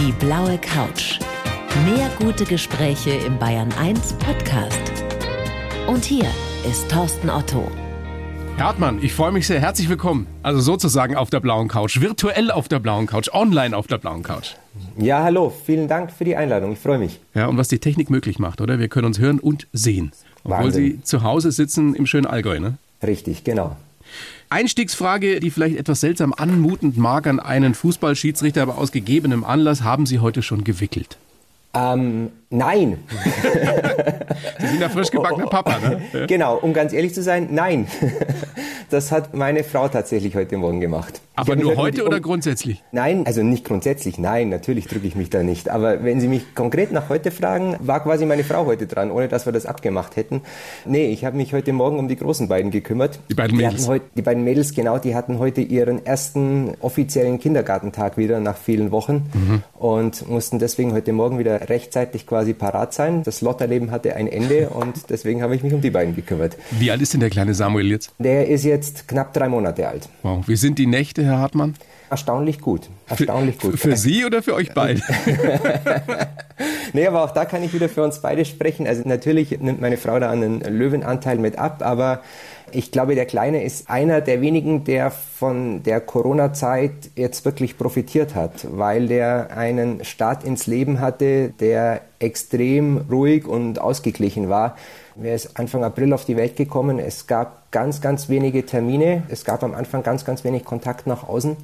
Die blaue Couch. Mehr gute Gespräche im Bayern 1 Podcast. Und hier ist Thorsten Otto. Herr Hartmann, ich freue mich sehr. Herzlich willkommen. Also sozusagen auf der blauen Couch, virtuell auf der blauen Couch, online auf der blauen Couch. Ja, hallo. Vielen Dank für die Einladung. Ich freue mich. Ja, und was die Technik möglich macht, oder? Wir können uns hören und sehen. Obwohl Wahnsinn. Sie zu Hause sitzen im schönen Allgäu, ne? Richtig, genau. Einstiegsfrage, die vielleicht etwas seltsam anmutend mag an einen Fußballschiedsrichter, aber aus gegebenem Anlass haben Sie heute schon gewickelt. Ähm, nein. Sie sind ja frisch gebackener Papa, ne? genau, um ganz ehrlich zu sein, nein. Das hat meine Frau tatsächlich heute Morgen gemacht. Aber nur mit heute um- oder grundsätzlich? Nein, also nicht grundsätzlich, nein, natürlich drücke ich mich da nicht. Aber wenn Sie mich konkret nach heute fragen, war quasi meine Frau heute dran, ohne dass wir das abgemacht hätten. Nee, ich habe mich heute Morgen um die großen beiden gekümmert. Die beiden Mädels. Hatten heute, die beiden Mädels, genau, die hatten heute ihren ersten offiziellen Kindergartentag wieder nach vielen Wochen Mhm. und mussten deswegen heute Morgen wieder rechtzeitig quasi parat sein. Das Lotterleben hatte ein Ende und deswegen habe ich mich um die beiden gekümmert. Wie alt ist denn der kleine Samuel jetzt? Der ist jetzt knapp drei Monate alt. Wow. Wie sind die Nächte, Herr Hartmann? Erstaunlich gut. Erstaunlich gut. Für Sie oder für euch beide? Nee, aber auch da kann ich wieder für uns beide sprechen. Also natürlich nimmt meine Frau da einen Löwenanteil mit ab, aber ich glaube, der Kleine ist einer der wenigen, der von der Corona-Zeit jetzt wirklich profitiert hat, weil der einen Start ins Leben hatte, der extrem ruhig und ausgeglichen war. Er ist Anfang April auf die Welt gekommen. Es gab ganz, ganz wenige Termine. Es gab am Anfang ganz, ganz wenig Kontakt nach außen.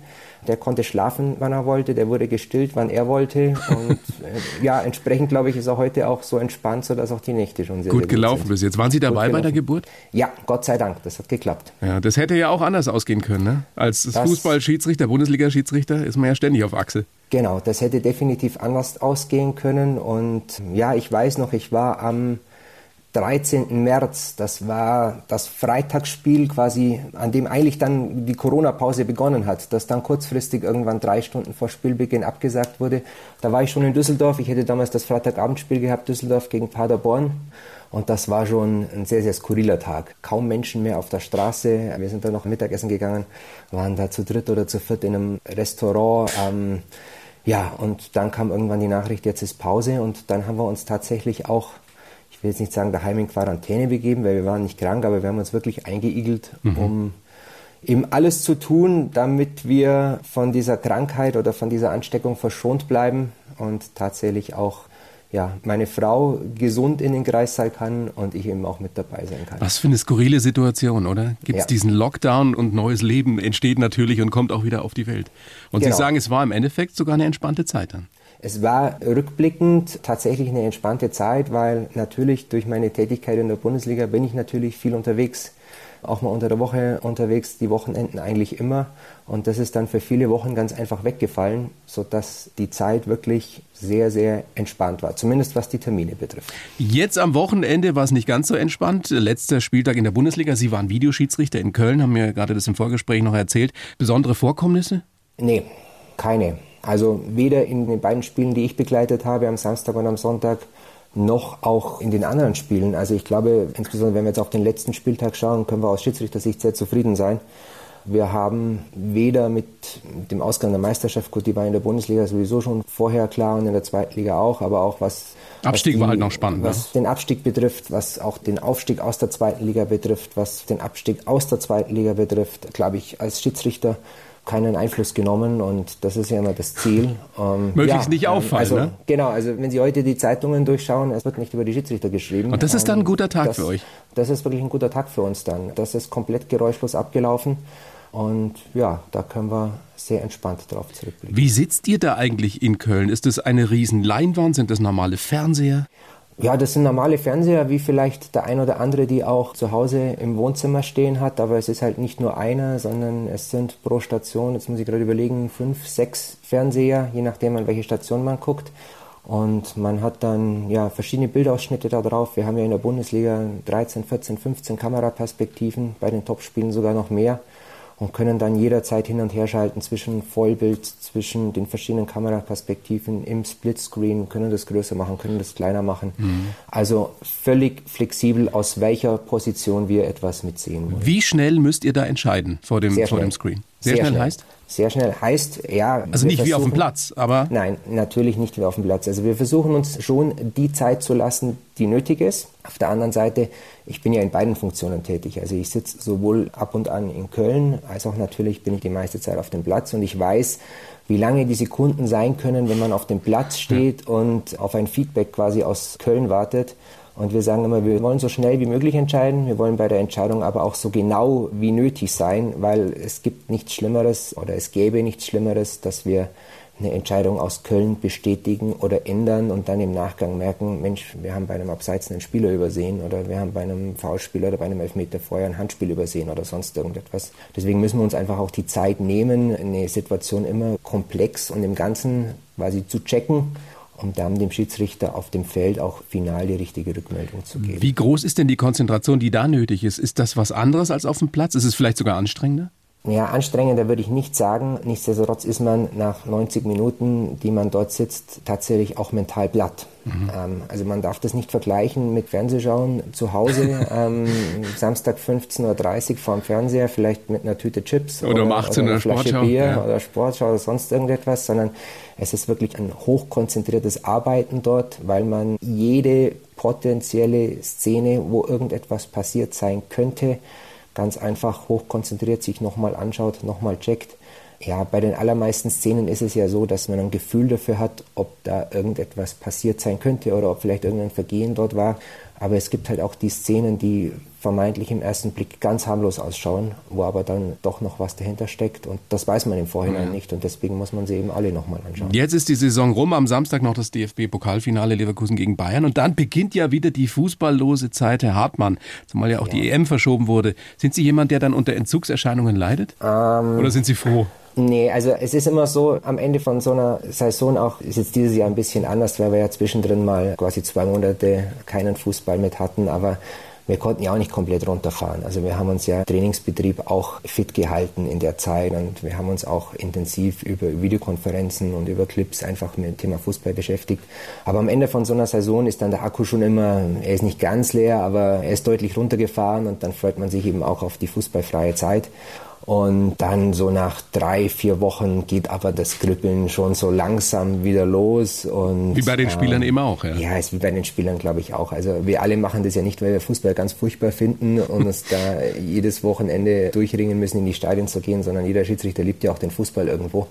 Der konnte schlafen, wann er wollte. Der wurde gestillt, wann er wollte. Und äh, ja, entsprechend, glaube ich, ist er heute auch so entspannt, sodass auch die Nächte schon sehr, Gut sehr gelaufen sind. bis jetzt. Waren Sie dabei bei der. Geburt? Ja, Gott sei Dank. Das hat geklappt. Ja, das hätte ja auch anders ausgehen können, ne? Als Fußballschiedsrichter, Bundesliga-Schiedsrichter ist man ja ständig auf Achse. Genau, das hätte definitiv anders ausgehen können. Und ja, ich weiß noch, ich war am 13. März, das war das Freitagsspiel quasi, an dem eigentlich dann die Corona-Pause begonnen hat, das dann kurzfristig irgendwann drei Stunden vor Spielbeginn abgesagt wurde. Da war ich schon in Düsseldorf. Ich hätte damals das Freitagabendspiel gehabt, Düsseldorf gegen Paderborn. Und das war schon ein sehr, sehr skurriler Tag. Kaum Menschen mehr auf der Straße. Wir sind dann noch Mittagessen gegangen, waren da zu dritt oder zu viert in einem Restaurant. Ähm, ja, und dann kam irgendwann die Nachricht, jetzt ist Pause. Und dann haben wir uns tatsächlich auch, will jetzt nicht sagen, daheim in Quarantäne begeben, weil wir waren nicht krank, aber wir haben uns wirklich eingeigelt, um eben alles zu tun, damit wir von dieser Krankheit oder von dieser Ansteckung verschont bleiben und tatsächlich auch ja, meine Frau gesund in den Kreissaal kann und ich eben auch mit dabei sein kann. Was für eine skurrile Situation, oder? Gibt es Ja. diesen Lockdown und neues Leben entsteht natürlich und kommt auch wieder auf die Welt. Und Genau. Sie sagen, es war im Endeffekt sogar eine entspannte Zeit dann. Es war rückblickend tatsächlich eine entspannte Zeit, weil natürlich durch meine Tätigkeit in der Bundesliga bin ich natürlich viel unterwegs. Auch mal unter der Woche unterwegs, die Wochenenden eigentlich immer. Und das ist dann für viele Wochen ganz einfach weggefallen, sodass die Zeit wirklich sehr, sehr entspannt war. Zumindest was die Termine betrifft. Jetzt am Wochenende war es nicht ganz so entspannt. Letzter Spieltag in der Bundesliga. Sie waren Videoschiedsrichter in Köln, haben mir gerade das im Vorgespräch noch erzählt. Besondere Vorkommnisse? Nee, keine. Also weder in den beiden Spielen, die ich begleitet habe, am Samstag und am Sonntag, noch auch in den anderen Spielen. Also ich glaube, insbesondere wenn wir jetzt auf den letzten Spieltag schauen, können wir aus Schiedsrichtersicht sehr zufrieden sein. Wir haben weder mit dem Ausgang der Meisterschaft, gut, die war in der Bundesliga sowieso schon vorher klar und in der zweiten Liga auch, aber auch was... Abstieg was war halt noch spannend, ne? Was den Abstieg betrifft, was auch den Aufstieg aus der zweiten Liga betrifft, was den Abstieg aus der zweiten Liga betrifft, glaube ich, als Schiedsrichter keinen Einfluss genommen und das ist ja immer das Ziel. Ähm, Möglichst nicht ähm, auffallen, Also, ne? Genau, also wenn Sie heute die Zeitungen durchschauen, es wird nicht über die Schiedsrichter geschrieben. Und das ist dann ein guter Tag das, für euch? Das ist wirklich ein guter Tag für uns dann. Das ist komplett geräuschlos abgelaufen und ja, da können wir sehr entspannt drauf zurückblicken. Wie sitzt ihr da eigentlich in Köln? Ist das eine riesen Leinwand? Sind das normale Fernseher? Ja, das sind normale Fernseher, wie vielleicht der ein oder andere, die auch zu Hause im Wohnzimmer stehen hat. Aber es ist halt nicht nur einer, sondern es sind pro Station, jetzt muss ich gerade überlegen, fünf, sechs Fernseher, je nachdem an welche Station man guckt. Und man hat dann ja verschiedene Bildausschnitte da drauf. Wir haben ja in der Bundesliga 13, 14, 15 Kameraperspektiven, bei den Topspielen sogar noch mehr. Und können dann jederzeit hin und her schalten zwischen Vollbild, zwischen den verschiedenen Kameraperspektiven im Splitscreen, können das größer machen, können das kleiner machen. Also völlig flexibel, aus welcher Position wir etwas mitsehen wollen. Wie schnell müsst ihr da entscheiden vor dem, Sehr vor dem schnell. Screen? Sehr, schnell, heißt? Sehr schnell heißt, ja. Also nicht wie auf dem Platz, aber. Nein, natürlich nicht wie auf dem Platz. Also wir versuchen uns schon die Zeit zu lassen, die nötig ist. Auf der anderen Seite, ich bin ja in beiden Funktionen tätig. Also ich sitze sowohl ab und an in Köln, als auch natürlich bin ich die meiste Zeit auf dem Platz und ich weiß, wie lange die Sekunden sein können, wenn man auf dem Platz steht und auf ein Feedback quasi aus Köln wartet. Und wir sagen immer, wir wollen so schnell wie möglich entscheiden. Wir wollen bei der Entscheidung aber auch so genau wie nötig sein, weil es gibt nichts Schlimmeres oder es gäbe nichts Schlimmeres, dass wir eine Entscheidung aus Köln bestätigen oder ändern und dann im Nachgang merken, Mensch, wir haben bei einem Abseits einen Spieler übersehen oder wir haben bei einem Foulspieler oder bei einem Elfmeter vorher ein Handspiel übersehen oder sonst irgendetwas. Deswegen müssen wir uns einfach auch die Zeit nehmen, eine Situation immer komplex und im Ganzen quasi zu checken um dann dem Schiedsrichter auf dem Feld auch final die richtige Rückmeldung zu geben. Wie groß ist denn die Konzentration, die da nötig ist? Ist das was anderes als auf dem Platz? Ist es vielleicht sogar anstrengender? Ja, anstrengender würde ich nicht sagen. Nichtsdestotrotz ist man nach 90 Minuten, die man dort sitzt, tatsächlich auch mental platt. Mhm. Ähm, also man darf das nicht vergleichen mit Fernsehschauen zu Hause, ähm, Samstag 15.30 Uhr vorm Fernseher, vielleicht mit einer Tüte Chips oder, oder um 18 oder eine Flasche Sportschau, Bier ja. oder Sportschau oder sonst irgendetwas, sondern es ist wirklich ein hochkonzentriertes Arbeiten dort, weil man jede potenzielle Szene, wo irgendetwas passiert sein könnte, ganz einfach hochkonzentriert sich nochmal anschaut, nochmal checkt. Ja, bei den allermeisten Szenen ist es ja so, dass man ein Gefühl dafür hat, ob da irgendetwas passiert sein könnte oder ob vielleicht irgendein Vergehen dort war. Aber es gibt halt auch die Szenen, die vermeintlich im ersten Blick ganz harmlos ausschauen, wo aber dann doch noch was dahinter steckt. Und das weiß man im Vorhinein ja. nicht. Und deswegen muss man sie eben alle nochmal anschauen. Jetzt ist die Saison rum. Am Samstag noch das DFB-Pokalfinale Leverkusen gegen Bayern. Und dann beginnt ja wieder die fußballlose Zeit, Herr Hartmann. Zumal ja auch ja. die EM verschoben wurde. Sind Sie jemand, der dann unter Entzugserscheinungen leidet? Ähm, Oder sind Sie froh? Nee, also es ist immer so, am Ende von so einer Saison auch, ist jetzt dieses Jahr ein bisschen anders, weil wir ja zwischendrin mal quasi zwei Monate keinen Fußball mit hatten, aber wir konnten ja auch nicht komplett runterfahren. Also wir haben uns ja Trainingsbetrieb auch fit gehalten in der Zeit und wir haben uns auch intensiv über Videokonferenzen und über Clips einfach mit dem Thema Fußball beschäftigt. Aber am Ende von so einer Saison ist dann der Akku schon immer, er ist nicht ganz leer, aber er ist deutlich runtergefahren und dann freut man sich eben auch auf die fußballfreie Zeit. Und dann so nach drei, vier Wochen geht aber das Kribbeln schon so langsam wieder los. Und, wie bei den Spielern ähm, eben auch, ja. Ja, ist wie bei den Spielern, glaube ich, auch. Also wir alle machen das ja nicht, weil wir Fußball ganz furchtbar finden und uns da jedes Wochenende durchringen müssen, in die Stadien zu gehen, sondern jeder Schiedsrichter liebt ja auch den Fußball irgendwo.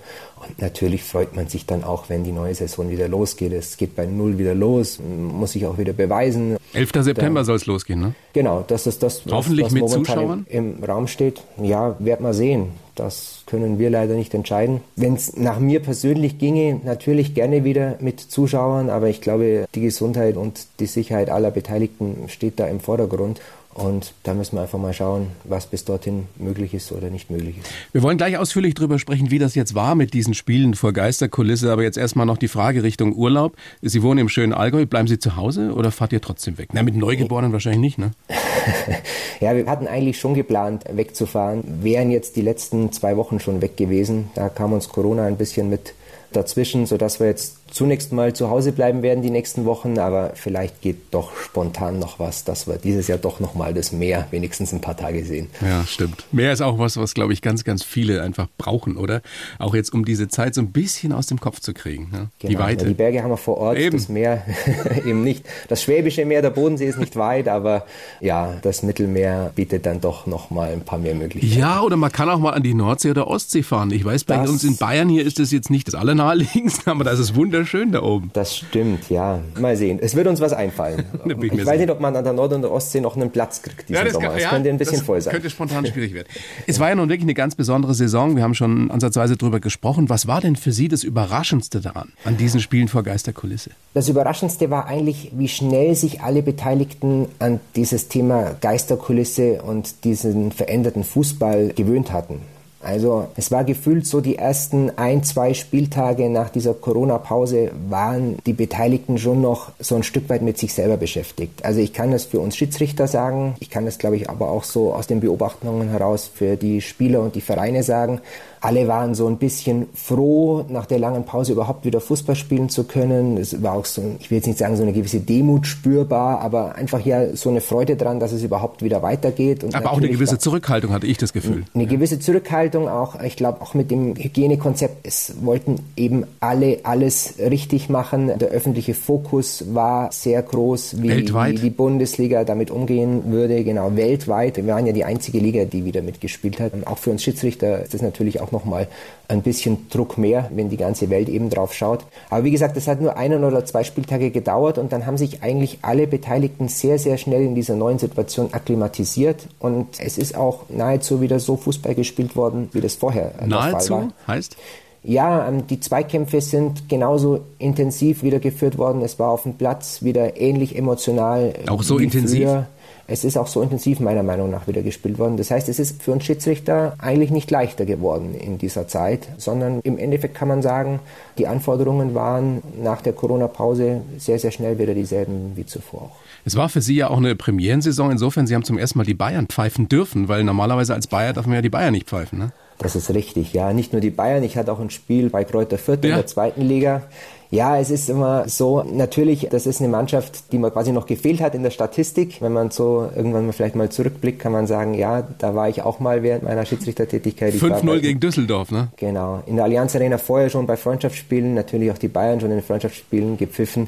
Und natürlich freut man sich dann auch, wenn die neue Saison wieder losgeht. Es geht bei Null wieder los, muss sich auch wieder beweisen. 11. September soll es losgehen, ne? Genau, das ist das, was, Hoffentlich was mit Zuschauern? Im, im Raum steht. Ja, wird man sehen. Das können wir leider nicht entscheiden. Wenn es nach mir persönlich ginge, natürlich gerne wieder mit Zuschauern, aber ich glaube, die Gesundheit und die Sicherheit aller Beteiligten steht da im Vordergrund. Und da müssen wir einfach mal schauen, was bis dorthin möglich ist oder nicht möglich ist. Wir wollen gleich ausführlich darüber sprechen, wie das jetzt war mit diesen Spielen vor Geisterkulisse. Aber jetzt erstmal noch die Frage Richtung Urlaub. Sie wohnen im schönen Allgäu. Bleiben Sie zu Hause oder fahrt ihr trotzdem weg? Na, mit Neugeborenen wahrscheinlich nicht, ne? ja, wir hatten eigentlich schon geplant, wegzufahren. Wären jetzt die letzten zwei Wochen schon weg gewesen. Da kam uns Corona ein bisschen mit dazwischen, sodass wir jetzt zunächst mal zu Hause bleiben werden die nächsten Wochen, aber vielleicht geht doch spontan noch was, dass wir dieses Jahr doch noch mal das Meer wenigstens ein paar Tage sehen. Ja, stimmt. Meer ist auch was, was glaube ich ganz, ganz viele einfach brauchen, oder? Auch jetzt, um diese Zeit so ein bisschen aus dem Kopf zu kriegen. Ne? Genau. Die Weite. Ja, die Berge haben wir vor Ort, eben. das Meer eben nicht. Das Schwäbische Meer, der Bodensee ist nicht weit, aber ja, das Mittelmeer bietet dann doch noch mal ein paar mehr Möglichkeiten. Ja, oder man kann auch mal an die Nordsee oder Ostsee fahren. Ich weiß, bei das uns in Bayern hier ist das jetzt nicht das allernaheliegendste, aber das ist wunderschön schön da oben. Das stimmt, ja. Mal sehen. Es wird uns was einfallen. ich, weiß nicht, ob man an der Nord- und der Ostsee noch einen Platz kriegt diesen ja, Sommer. Kann, ja, könnte ein bisschen voll sein. Könnte spontan schwierig werden. Es war ja nun wirklich eine ganz besondere Saison. Wir haben schon ansatzweise darüber gesprochen. Was war denn für Sie das Überraschendste daran, an diesen Spielen vor Geisterkulisse? Das Überraschendste war eigentlich, wie schnell sich alle Beteiligten an dieses Thema Geisterkulisse und diesen veränderten Fußball gewöhnt hatten. Also es war gefühlt so, die ersten ein, zwei Spieltage nach dieser Corona-Pause waren die Beteiligten schon noch so ein Stück weit mit sich selber beschäftigt. Also ich kann das für uns Schiedsrichter sagen, ich kann das glaube ich aber auch so aus den Beobachtungen heraus für die Spieler und die Vereine sagen. Alle waren so ein bisschen froh, nach der langen Pause überhaupt wieder Fußball spielen zu können. Es war auch so, ich will jetzt nicht sagen, so eine gewisse Demut spürbar, aber einfach ja so eine Freude dran, dass es überhaupt wieder weitergeht. Und aber auch eine gewisse Zurückhaltung hatte ich das Gefühl. Eine gewisse Zurückhaltung auch, ich glaube auch mit dem Hygienekonzept, es wollten eben alle alles richtig machen. Der öffentliche Fokus war sehr groß, wie, wie die Bundesliga damit umgehen würde, genau weltweit. Wir waren ja die einzige Liga, die wieder mitgespielt hat. Und auch für uns Schiedsrichter ist das natürlich auch nochmal ein bisschen Druck mehr, wenn die ganze Welt eben drauf schaut. Aber wie gesagt, das hat nur einen oder zwei Spieltage gedauert und dann haben sich eigentlich alle Beteiligten sehr, sehr schnell in dieser neuen Situation akklimatisiert und es ist auch nahezu wieder so Fußball gespielt worden, wie das vorher nahezu der Fall war. heißt? Ja, ähm, die Zweikämpfe sind genauso intensiv wieder geführt worden. Es war auf dem Platz wieder ähnlich emotional. Auch so intensiv? Früher. Es ist auch so intensiv meiner Meinung nach wieder gespielt worden. Das heißt, es ist für uns Schiedsrichter eigentlich nicht leichter geworden in dieser Zeit, sondern im Endeffekt kann man sagen, die Anforderungen waren nach der Corona-Pause sehr, sehr schnell wieder dieselben wie zuvor auch. Es war für Sie ja auch eine Premierensaison. Insofern, Sie haben zum ersten Mal die Bayern pfeifen dürfen, weil normalerweise als Bayer darf man ja die Bayern nicht pfeifen. Ne? Das ist richtig, ja. Nicht nur die Bayern, ich hatte auch ein Spiel bei Kräuter Fürth ja. in der zweiten Liga. Ja, es ist immer so, natürlich, das ist eine Mannschaft, die mir quasi noch gefehlt hat in der Statistik. Wenn man so irgendwann mal vielleicht mal zurückblickt, kann man sagen, ja, da war ich auch mal während meiner Schiedsrichtertätigkeit. 5-0 gegen Düsseldorf, ne? Genau. In der Allianz Arena vorher schon bei Freundschaftsspielen, natürlich auch die Bayern schon in den Freundschaftsspielen gepfiffen.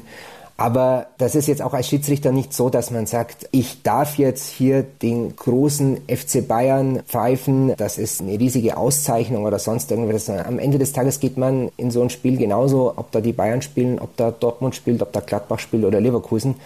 Aber das ist jetzt auch als Schiedsrichter nicht so, dass man sagt, ich darf jetzt hier den großen FC Bayern pfeifen. Das ist eine riesige Auszeichnung oder sonst irgendwas. Am Ende des Tages geht man in so ein Spiel genauso, ob da die Bayern spielen, ob da Dortmund spielt, ob da Gladbach spielt oder Leverkusen.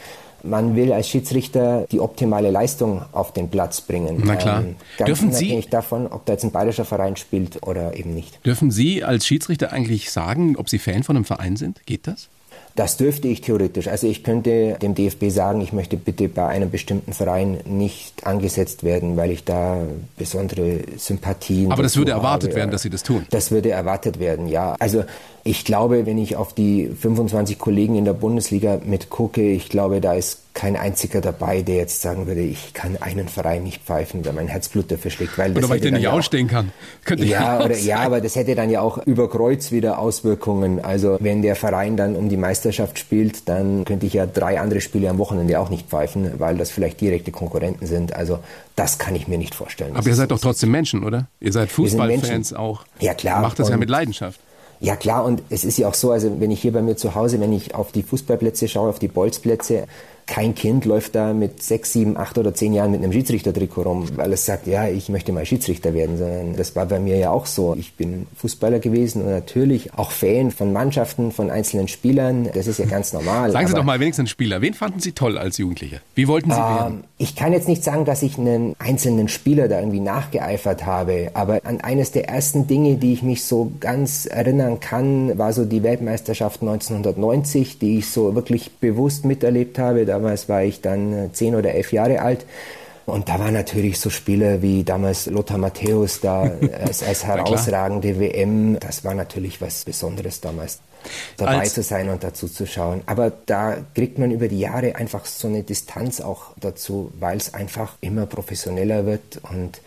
Man will als Schiedsrichter die optimale Leistung auf den Platz bringen. Na klar. Ähm, ganz Dürfen unabhängig Sie davon, ob da jetzt ein bayerischer Verein spielt oder eben nicht. Dürfen Sie als Schiedsrichter eigentlich sagen, ob Sie Fan von einem Verein sind? Geht das? Das dürfte ich theoretisch. Also ich könnte dem DFB sagen, ich möchte bitte bei einem bestimmten Verein nicht angesetzt werden, weil ich da besondere Sympathien. Aber das würde erwartet habe. werden, dass Sie das tun. Das würde erwartet werden, ja. Also ich glaube, wenn ich auf die 25 Kollegen in der Bundesliga mitgucke, ich glaube, da ist kein einziger dabei, der jetzt sagen würde, ich kann einen Verein nicht pfeifen, weil mein Herzblut dafür schlägt. Weil oder weil ich den nicht ausstehen kann. Könnte ja, oder, ja, aber das hätte dann ja auch über Kreuz wieder Auswirkungen. Also wenn der Verein dann um die Meisterschaft spielt, dann könnte ich ja drei andere Spiele am Wochenende auch nicht pfeifen, weil das vielleicht direkte Konkurrenten sind. Also das kann ich mir nicht vorstellen. Aber ihr seid doch trotzdem Menschen, oder? Ihr seid Fußballfans auch. Ja klar. Macht das ja mit Leidenschaft. Ja klar, und es ist ja auch so, also wenn ich hier bei mir zu Hause, wenn ich auf die Fußballplätze schaue, auf die Bolzplätze, kein Kind läuft da mit sechs, sieben, acht oder zehn Jahren mit einem Schiedsrichtertrikot rum, weil es sagt, ja, ich möchte mal Schiedsrichter werden, sondern das war bei mir ja auch so. Ich bin Fußballer gewesen und natürlich auch Fan von Mannschaften, von einzelnen Spielern. Das ist ja ganz normal. Sagen Sie doch mal wenigstens Spieler. Wen fanden Sie toll als Jugendliche? Wie wollten Sie ähm, werden? Ich kann jetzt nicht sagen, dass ich einen einzelnen Spieler da irgendwie nachgeeifert habe, aber an eines der ersten Dinge, die ich mich so ganz erinnern kann, war so die Weltmeisterschaft 1990, die ich so wirklich bewusst miterlebt habe Damals war ich dann äh, zehn oder elf Jahre alt. Und da waren natürlich so Spieler wie damals Lothar Matthäus da als, als herausragende WM. Das war natürlich was Besonderes damals, dabei als zu sein und dazu zu schauen. Aber da kriegt man über die Jahre einfach so eine Distanz auch dazu, weil es einfach immer professioneller wird und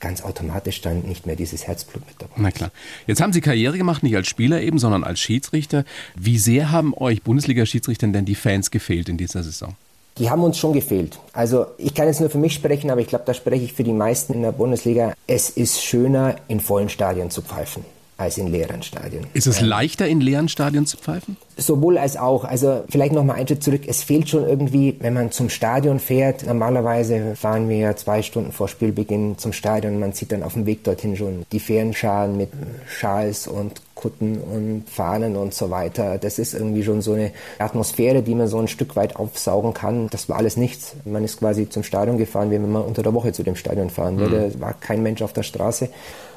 ganz automatisch dann nicht mehr dieses Herzblut mit dabei. Na klar. Jetzt haben Sie Karriere gemacht, nicht als Spieler eben, sondern als Schiedsrichter. Wie sehr haben euch Bundesliga-Schiedsrichtern denn die Fans gefehlt in dieser Saison? Die haben uns schon gefehlt. Also ich kann jetzt nur für mich sprechen, aber ich glaube, da spreche ich für die meisten in der Bundesliga. Es ist schöner, in vollen Stadien zu pfeifen als in leeren Stadien. Ist es leichter, in leeren Stadien zu pfeifen? Sowohl als auch. Also vielleicht noch mal einen Schritt zurück. Es fehlt schon irgendwie, wenn man zum Stadion fährt. Normalerweise fahren wir ja zwei Stunden vor Spielbeginn zum Stadion. Man sieht dann auf dem Weg dorthin schon die Fährenscharen mit Schals und Kutten und Fahnen und so weiter. Das ist irgendwie schon so eine Atmosphäre, die man so ein Stück weit aufsaugen kann. Das war alles nichts. Man ist quasi zum Stadion gefahren, wie wenn man unter der Woche zu dem Stadion fahren würde. Mhm. Es war kein Mensch auf der Straße.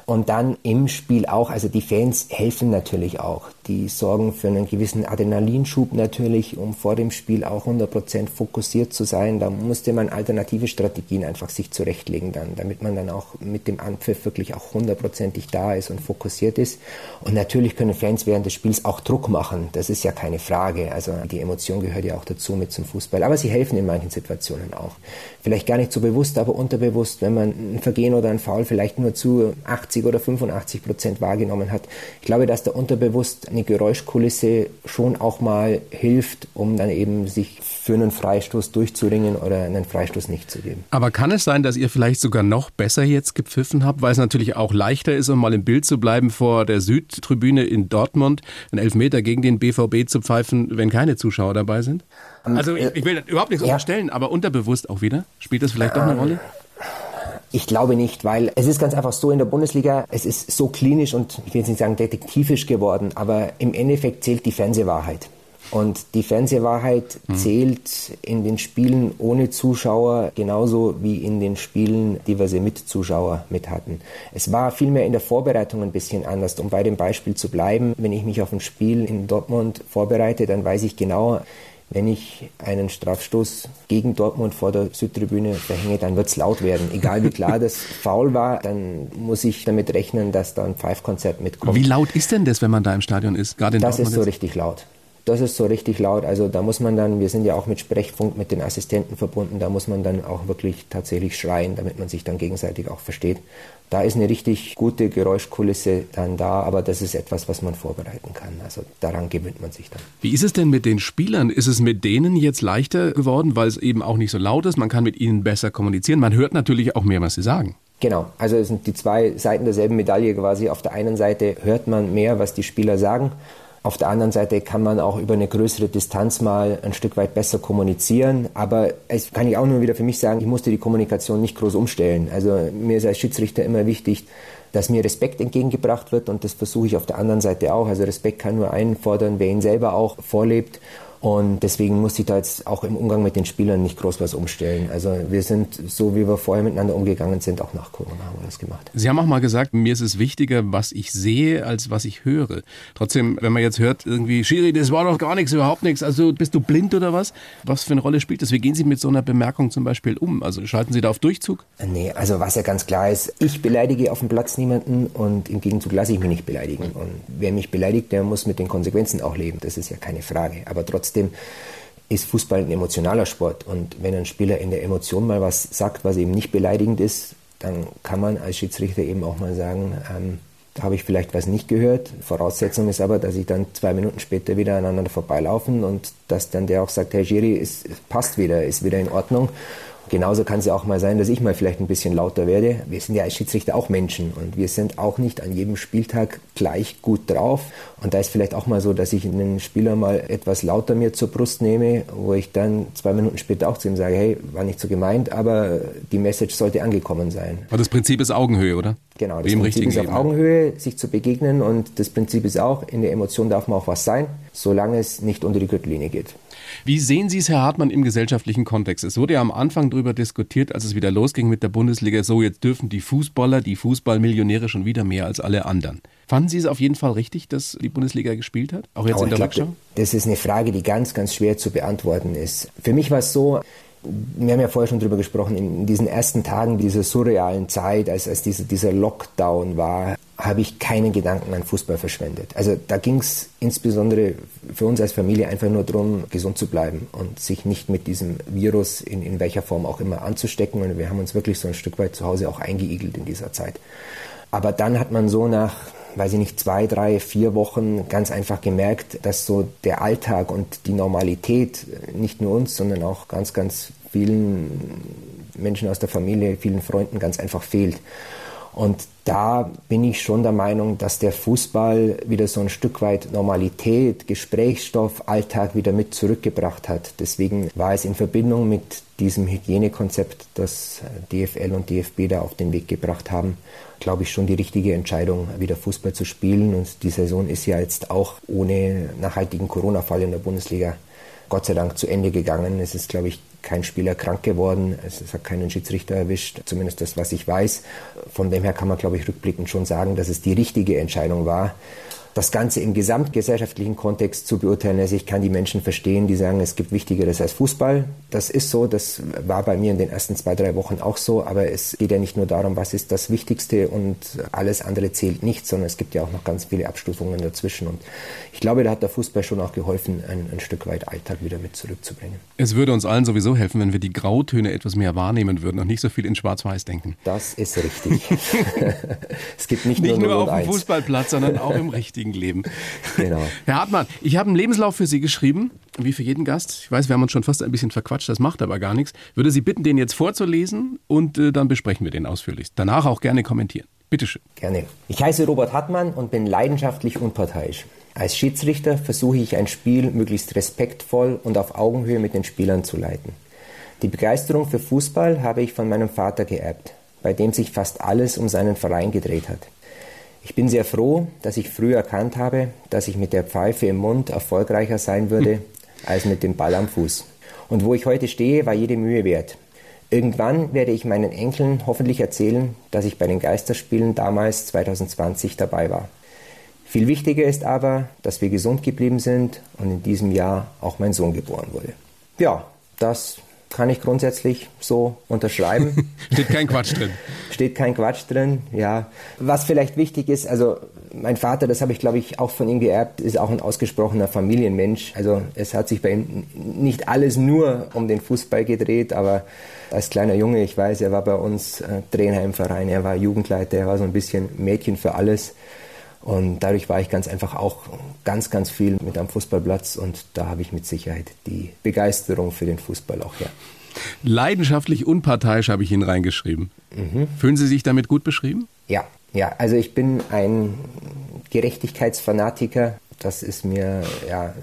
Und dann im Spiel auch, also die Fans helfen natürlich auch. Die sorgen für einen gewissen Adrenalinschub natürlich, um vor dem Spiel auch 100% fokussiert zu sein. Da musste man alternative Strategien einfach sich zurechtlegen dann, damit man dann auch mit dem Anpfiff wirklich auch hundertprozentig da ist und fokussiert ist. Und natürlich können Fans während des Spiels auch Druck machen. Das ist ja keine Frage. Also die Emotion gehört ja auch dazu mit zum Fußball. Aber sie helfen in manchen Situationen auch. Vielleicht gar nicht so bewusst, aber unterbewusst, wenn man ein Vergehen oder ein Foul vielleicht nur zu 80 80 oder 85 Prozent wahrgenommen hat. Ich glaube, dass da unterbewusst eine Geräuschkulisse schon auch mal hilft, um dann eben sich für einen Freistoß durchzuringen oder einen Freistoß nicht zu geben. Aber kann es sein, dass ihr vielleicht sogar noch besser jetzt gepfiffen habt, weil es natürlich auch leichter ist, um mal im Bild zu bleiben vor der Südtribüne in Dortmund, einen Elfmeter gegen den BVB zu pfeifen, wenn keine Zuschauer dabei sind? Also ich, ich will überhaupt nichts ja. unterstellen, aber unterbewusst auch wieder. Spielt das vielleicht doch eine Rolle? Ich glaube nicht, weil es ist ganz einfach so in der Bundesliga, es ist so klinisch und ich will jetzt nicht sagen detektivisch geworden, aber im Endeffekt zählt die Fernsehwahrheit. Und die Fernsehwahrheit mhm. zählt in den Spielen ohne Zuschauer genauso wie in den Spielen, die wir sie mit Zuschauer mit hatten. Es war vielmehr in der Vorbereitung ein bisschen anders. Um bei dem Beispiel zu bleiben, wenn ich mich auf ein Spiel in Dortmund vorbereite, dann weiß ich genau, wenn ich einen Strafstoß gegen Dortmund vor der Südtribüne verhänge, dann wird es laut werden. Egal wie klar das faul war, dann muss ich damit rechnen, dass da ein Pfeifkonzert mitkommt. Wie laut ist denn das, wenn man da im Stadion ist? Gerade in das Dortmund ist so jetzt? richtig laut. Das ist so richtig laut. Also da muss man dann, wir sind ja auch mit Sprechfunk mit den Assistenten verbunden, da muss man dann auch wirklich tatsächlich schreien, damit man sich dann gegenseitig auch versteht. Da ist eine richtig gute Geräuschkulisse dann da, aber das ist etwas, was man vorbereiten kann. Also daran gewöhnt man sich dann. Wie ist es denn mit den Spielern? Ist es mit denen jetzt leichter geworden, weil es eben auch nicht so laut ist? Man kann mit ihnen besser kommunizieren. Man hört natürlich auch mehr, was sie sagen. Genau, also es sind die zwei Seiten derselben Medaille quasi. Auf der einen Seite hört man mehr, was die Spieler sagen. Auf der anderen Seite kann man auch über eine größere Distanz mal ein Stück weit besser kommunizieren. Aber es kann ich auch nur wieder für mich sagen, ich musste die Kommunikation nicht groß umstellen. Also mir ist als Schiedsrichter immer wichtig, dass mir Respekt entgegengebracht wird und das versuche ich auf der anderen Seite auch. Also Respekt kann nur einfordern, wer ihn selber auch vorlebt. Und deswegen musste ich da jetzt auch im Umgang mit den Spielern nicht groß was umstellen. Also wir sind so, wie wir vorher miteinander umgegangen sind, auch nach Corona haben wir das gemacht. Sie haben auch mal gesagt, mir ist es wichtiger, was ich sehe, als was ich höre. Trotzdem, wenn man jetzt hört, irgendwie, Schiri, das war doch gar nichts, überhaupt nichts. Also bist du blind oder was? Was für eine Rolle spielt das? Wie gehen Sie mit so einer Bemerkung zum Beispiel um? Also schalten Sie da auf Durchzug? Nee, also was ja ganz klar ist, ich beleidige auf dem Platz niemanden und im Gegenzug lasse ich mich nicht beleidigen. Und wer mich beleidigt, der muss mit den Konsequenzen auch leben. Das ist ja keine Frage. Aber trotzdem trotzdem ist Fußball ein emotionaler Sport. Und wenn ein Spieler in der Emotion mal was sagt, was eben nicht beleidigend ist, dann kann man als Schiedsrichter eben auch mal sagen, ähm, da habe ich vielleicht was nicht gehört. Voraussetzung ist aber, dass ich dann zwei Minuten später wieder aneinander vorbeilaufen und dass dann der auch sagt, Herr Giri, es passt wieder, ist wieder in Ordnung. Genauso kann es ja auch mal sein, dass ich mal vielleicht ein bisschen lauter werde. Wir sind ja als Schiedsrichter auch Menschen und wir sind auch nicht an jedem Spieltag gleich gut drauf. Und da ist vielleicht auch mal so, dass ich einen Spieler mal etwas lauter mir zur Brust nehme, wo ich dann zwei Minuten später auch zu ihm sage, hey, war nicht so gemeint, aber die Message sollte angekommen sein. Aber das Prinzip ist Augenhöhe, oder? Genau, das Wie Prinzip ist auf Leben. Augenhöhe, sich zu begegnen und das Prinzip ist auch, in der Emotion darf man auch was sein, solange es nicht unter die Gürtellinie geht. Wie sehen Sie es, Herr Hartmann, im gesellschaftlichen Kontext? Es wurde ja am Anfang darüber diskutiert, als es wieder losging mit der Bundesliga, so jetzt dürfen die Fußballer, die Fußballmillionäre schon wieder mehr als alle anderen. Fanden Sie es auf jeden Fall richtig, dass die Bundesliga gespielt hat? Auch jetzt oh, in der Rückschau? Das ist eine Frage, die ganz, ganz schwer zu beantworten ist. Für mich war es so, wir haben ja vorher schon darüber gesprochen, in diesen ersten Tagen dieser surrealen Zeit, als, als dieser, dieser Lockdown war, habe ich keinen Gedanken an Fußball verschwendet. Also da ging es insbesondere für uns als Familie einfach nur darum, gesund zu bleiben und sich nicht mit diesem Virus in, in welcher Form auch immer anzustecken. Und wir haben uns wirklich so ein Stück weit zu Hause auch eingeigelt in dieser Zeit. Aber dann hat man so nach, weiß ich nicht, zwei, drei, vier Wochen ganz einfach gemerkt, dass so der Alltag und die Normalität nicht nur uns, sondern auch ganz, ganz vielen Menschen aus der Familie, vielen Freunden ganz einfach fehlt. Und da bin ich schon der Meinung, dass der Fußball wieder so ein Stück weit Normalität, Gesprächsstoff, Alltag wieder mit zurückgebracht hat. Deswegen war es in Verbindung mit diesem Hygienekonzept, das DFL und DFB da auf den Weg gebracht haben, glaube ich schon die richtige Entscheidung, wieder Fußball zu spielen. Und die Saison ist ja jetzt auch ohne nachhaltigen Corona-Fall in der Bundesliga Gott sei Dank zu Ende gegangen. Es ist, glaube ich, kein Spieler krank geworden. Es hat keinen Schiedsrichter erwischt, zumindest das, was ich weiß. Von dem her kann man, glaube ich, rückblickend schon sagen, dass es die richtige Entscheidung war. Das Ganze im gesamtgesellschaftlichen Kontext zu beurteilen. Also ich kann die Menschen verstehen, die sagen, es gibt Wichtigeres als Fußball. Das ist so, das war bei mir in den ersten zwei, drei Wochen auch so, aber es geht ja nicht nur darum, was ist das Wichtigste und alles andere zählt nicht, sondern es gibt ja auch noch ganz viele Abstufungen dazwischen. Und ich glaube, da hat der Fußball schon auch geholfen, ein, ein Stück weit Alltag wieder mit zurückzubringen. Es würde uns allen sowieso helfen, wenn wir die Grautöne etwas mehr wahrnehmen würden und nicht so viel in Schwarz-Weiß denken. Das ist richtig. es gibt nicht, nicht nur, nur auf dem Fußballplatz, sondern auch im richtigen Leben. Genau. Herr Hartmann, ich habe einen Lebenslauf für Sie geschrieben, wie für jeden Gast. Ich weiß, wir haben uns schon fast ein bisschen verquatscht, das macht aber gar nichts. Würde Sie bitten, den jetzt vorzulesen und äh, dann besprechen wir den ausführlich. Danach auch gerne kommentieren. Bitte schön. Gerne. Ich heiße Robert Hartmann und bin leidenschaftlich unparteiisch. Als Schiedsrichter versuche ich ein Spiel möglichst respektvoll und auf Augenhöhe mit den Spielern zu leiten. Die Begeisterung für Fußball habe ich von meinem Vater geerbt, bei dem sich fast alles um seinen Verein gedreht hat. Ich bin sehr froh, dass ich früh erkannt habe, dass ich mit der Pfeife im Mund erfolgreicher sein würde als mit dem Ball am Fuß. Und wo ich heute stehe, war jede Mühe wert. Irgendwann werde ich meinen Enkeln hoffentlich erzählen, dass ich bei den Geisterspielen damals 2020 dabei war. Viel wichtiger ist aber, dass wir gesund geblieben sind und in diesem Jahr auch mein Sohn geboren wurde. Ja, das kann ich grundsätzlich so unterschreiben. Steht kein Quatsch drin. Steht kein Quatsch drin, ja. Was vielleicht wichtig ist, also mein Vater, das habe ich glaube ich auch von ihm geerbt, ist auch ein ausgesprochener Familienmensch. Also es hat sich bei ihm nicht alles nur um den Fußball gedreht, aber als kleiner Junge, ich weiß, er war bei uns äh, Trainer im Verein, er war Jugendleiter, er war so ein bisschen Mädchen für alles. Und dadurch war ich ganz einfach auch ganz, ganz viel mit am Fußballplatz und da habe ich mit Sicherheit die Begeisterung für den Fußball auch her. Leidenschaftlich unparteiisch habe ich Ihnen reingeschrieben. Mhm. Fühlen Sie sich damit gut beschrieben? Ja, ja, also ich bin ein Gerechtigkeitsfanatiker das ist mir ja,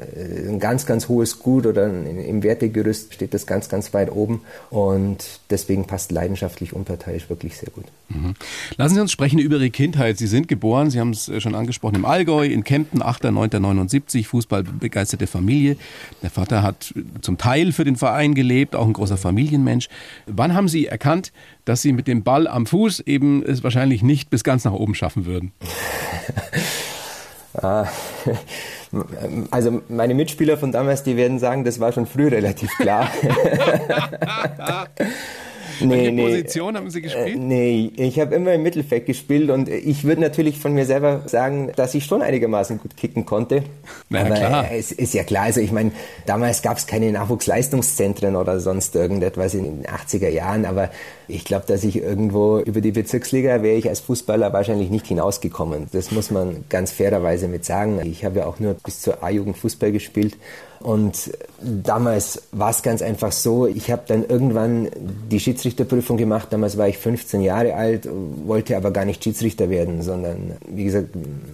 ein ganz, ganz hohes Gut oder im Wertegerüst steht das ganz, ganz weit oben und deswegen passt leidenschaftlich unparteiisch wirklich sehr gut. Mhm. Lassen Sie uns sprechen über Ihre Kindheit. Sie sind geboren, Sie haben es schon angesprochen, im Allgäu, in Kempten, 8.9.79, Fußballbegeisterte Familie. Der Vater hat zum Teil für den Verein gelebt, auch ein großer Familienmensch. Wann haben Sie erkannt, dass Sie mit dem Ball am Fuß eben es wahrscheinlich nicht bis ganz nach oben schaffen würden? Ah, also meine Mitspieler von damals, die werden sagen, das war schon früh relativ klar. nee, Welche nee. Position haben Sie gespielt? Äh, nee, ich habe immer im Mittelfeld gespielt und ich würde natürlich von mir selber sagen, dass ich schon einigermaßen gut kicken konnte. Na Aber klar. es ist ja klar, also ich meine, damals gab es keine Nachwuchsleistungszentren oder sonst irgendetwas in den 80er Jahren, aber ich glaube, dass ich irgendwo über die Bezirksliga wäre ich als Fußballer wahrscheinlich nicht hinausgekommen. Das muss man ganz fairerweise mit sagen. Ich habe ja auch nur bis zur A-Jugend Fußball gespielt und damals war es ganz einfach so, ich habe dann irgendwann die Schiedsrichterprüfung gemacht. Damals war ich 15 Jahre alt, wollte aber gar nicht Schiedsrichter werden, sondern wie gesagt,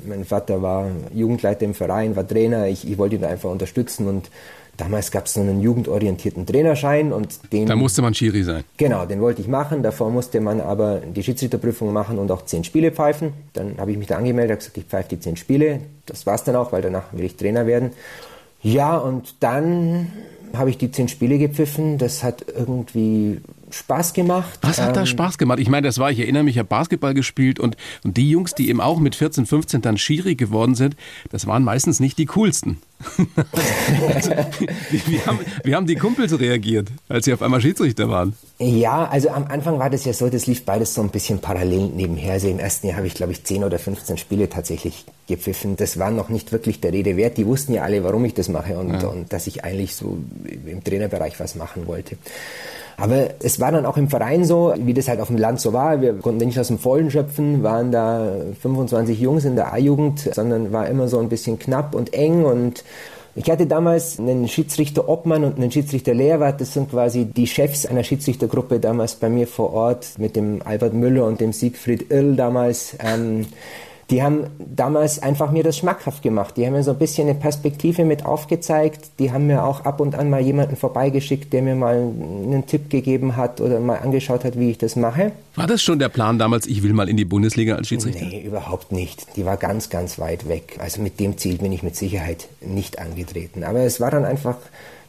mein Vater war Jugendleiter im Verein, war Trainer. Ich, ich wollte ihn einfach unterstützen und Damals gab es so einen jugendorientierten Trainerschein und den. Da musste man Schiri sein. Genau, den wollte ich machen. Davor musste man aber die Schiedsrichterprüfung machen und auch zehn Spiele pfeifen. Dann habe ich mich da angemeldet, habe gesagt, ich pfeife die zehn Spiele. Das war's dann auch, weil danach will ich Trainer werden. Ja, und dann habe ich die zehn Spiele gepfiffen. Das hat irgendwie Spaß gemacht. Was hat ähm, da Spaß gemacht? Ich meine, das war, ich erinnere mich, ich habe Basketball gespielt und, und die Jungs, die eben auch mit 14, 15 dann Schiri geworden sind, das waren meistens nicht die coolsten. also, wie, wie, haben, wie haben die Kumpels reagiert, als sie auf einmal Schiedsrichter waren? Ja, also am Anfang war das ja so, das lief beides so ein bisschen parallel nebenher. Also im ersten Jahr habe ich, glaube ich, 10 oder 15 Spiele tatsächlich gepfiffen. Das war noch nicht wirklich der Rede wert. Die wussten ja alle, warum ich das mache und, ja. und dass ich eigentlich so im Trainerbereich was machen wollte. Aber es war dann auch im Verein so, wie das halt auf dem Land so war. Wir konnten nicht aus dem Vollen schöpfen, waren da 25 Jungs in der A-Jugend, sondern war immer so ein bisschen knapp und eng und ich hatte damals einen Schiedsrichter Obmann und einen Schiedsrichter Lehrwart. Das sind quasi die Chefs einer Schiedsrichtergruppe damals bei mir vor Ort mit dem Albert Müller und dem Siegfried Irl damals. Ähm, die haben damals einfach mir das schmackhaft gemacht. Die haben mir so ein bisschen eine Perspektive mit aufgezeigt. Die haben mir auch ab und an mal jemanden vorbeigeschickt, der mir mal einen Tipp gegeben hat oder mal angeschaut hat, wie ich das mache. War das schon der Plan damals, ich will mal in die Bundesliga als Schiedsrichter? Nee, überhaupt nicht. Die war ganz, ganz weit weg. Also mit dem Ziel bin ich mit Sicherheit nicht angetreten. Aber es war dann einfach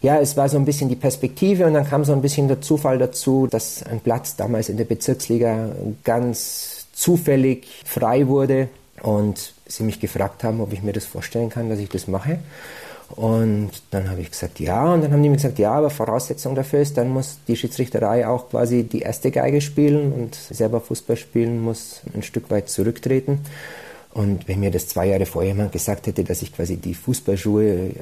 ja, es war so ein bisschen die Perspektive und dann kam so ein bisschen der Zufall dazu, dass ein Platz damals in der Bezirksliga ganz zufällig frei wurde und sie mich gefragt haben, ob ich mir das vorstellen kann, dass ich das mache. Und dann habe ich gesagt, ja. Und dann haben die mir gesagt, ja, aber Voraussetzung dafür ist, dann muss die Schiedsrichterei auch quasi die erste Geige spielen und selber Fußball spielen muss ein Stück weit zurücktreten. Und wenn mir das zwei Jahre vorher jemand gesagt hätte, dass ich quasi die Fußballschuhe äh,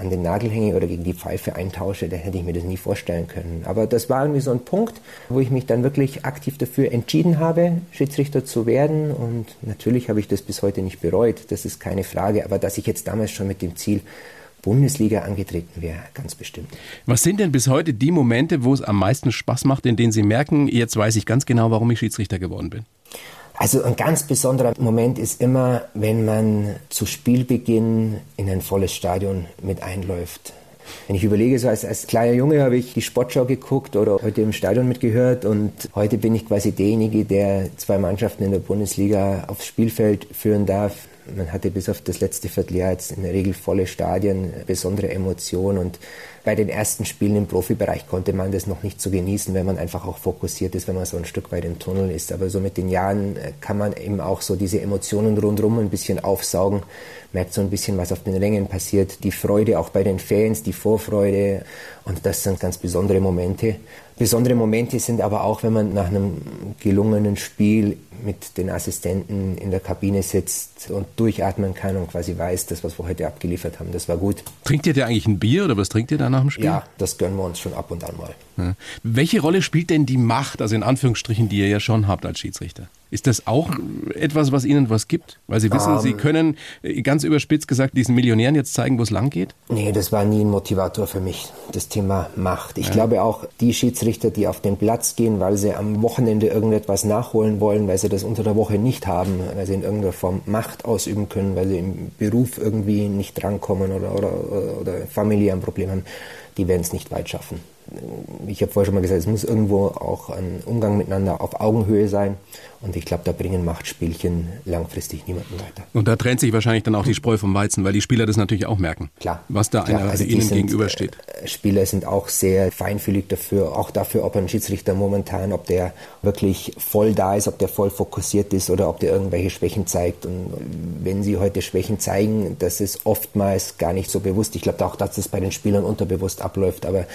an den Nagel hänge oder gegen die Pfeife eintausche, dann hätte ich mir das nie vorstellen können. Aber das war irgendwie so ein Punkt, wo ich mich dann wirklich aktiv dafür entschieden habe, Schiedsrichter zu werden. Und natürlich habe ich das bis heute nicht bereut, das ist keine Frage. Aber dass ich jetzt damals schon mit dem Ziel Bundesliga angetreten wäre, ganz bestimmt. Was sind denn bis heute die Momente, wo es am meisten Spaß macht, in denen Sie merken, jetzt weiß ich ganz genau, warum ich Schiedsrichter geworden bin? Also ein ganz besonderer Moment ist immer, wenn man zu Spielbeginn in ein volles Stadion mit einläuft. Wenn ich überlege, so als, als kleiner Junge habe ich die Sportschau geguckt oder heute im Stadion mitgehört und heute bin ich quasi derjenige, der zwei Mannschaften in der Bundesliga aufs Spielfeld führen darf. Man hatte bis auf das letzte Vierteljahr jetzt in der Regel volle Stadien, besondere Emotionen und bei den ersten Spielen im Profibereich konnte man das noch nicht so genießen, wenn man einfach auch fokussiert ist, wenn man so ein Stück weit im Tunnel ist. Aber so mit den Jahren äh, kann man eben auch so diese Emotionen rundherum ein bisschen aufsaugen, merkt so ein bisschen, was auf den Rängen passiert, die Freude auch bei den Fans, die Vorfreude und das sind ganz besondere Momente. Besondere Momente sind aber auch, wenn man nach einem gelungenen Spiel mit den Assistenten in der Kabine sitzt und durchatmen kann und quasi weiß, das, was wir heute abgeliefert haben, das war gut. Trinkt ihr da eigentlich ein Bier oder was trinkt ihr da nach dem Spiel? Ja, das gönnen wir uns schon ab und an mal. Ja. Welche Rolle spielt denn die Macht, also in Anführungsstrichen, die ihr ja schon habt als Schiedsrichter? Ist das auch etwas, was Ihnen was gibt? Weil Sie wissen, um, Sie ähm. können äh, ganz überspitzt gesagt diesen Millionären jetzt zeigen, wo es lang geht? Nee, das war nie ein Motivator für mich, das Thema Macht. Ich ja. glaube auch, die Schiedsrichter, die auf den Platz gehen, weil sie am Wochenende irgendetwas nachholen wollen, weil sie das unter der Woche nicht haben, weil sie in irgendeiner Form Macht ausüben können, weil sie im Beruf irgendwie nicht drankommen oder, oder, oder familiär ein Problem haben, die werden es nicht weit schaffen. Ich habe vorher schon mal gesagt, es muss irgendwo auch ein Umgang miteinander auf Augenhöhe sein. Und ich glaube, da bringen Machtspielchen langfristig niemanden weiter. Und da trennt sich wahrscheinlich dann auch die Spreu vom Weizen, weil die Spieler das natürlich auch merken. Klar. Was da klar, einer also ihnen sind, gegenübersteht. Äh, Spieler sind auch sehr feinfühlig dafür, auch dafür, ob ein Schiedsrichter momentan, ob der wirklich voll da ist, ob der voll fokussiert ist oder ob der irgendwelche Schwächen zeigt. Und wenn sie heute Schwächen zeigen, das ist oftmals gar nicht so bewusst. Ich glaube auch, dass das bei den Spielern unterbewusst abläuft, aber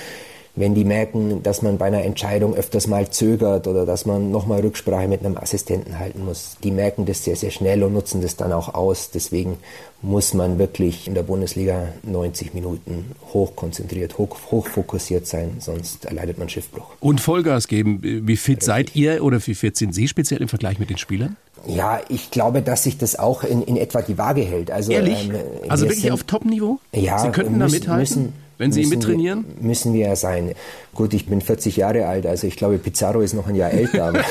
wenn die merken, dass man bei einer Entscheidung öfters mal zögert oder dass man nochmal Rücksprache mit einem Assistenten halten muss, die merken das sehr, sehr schnell und nutzen das dann auch aus. Deswegen muss man wirklich in der Bundesliga 90 Minuten hochkonzentriert, hoch, hochfokussiert sein, sonst erleidet man Schiffbruch. Und Vollgas geben. Wie fit Richtig. seid ihr oder wie fit sind Sie speziell im Vergleich mit den Spielern? Ja, ich glaube, dass sich das auch in, in etwa die Waage hält. Also, Ehrlich? Ähm, also wirklich sind, auf Top-Niveau? Ja, Sie könnten müssen, da mithalten? Müssen, wenn Sie mittrainieren? Wir, müssen wir ja sein. Gut, ich bin 40 Jahre alt, also ich glaube, Pizarro ist noch ein Jahr älter. Aber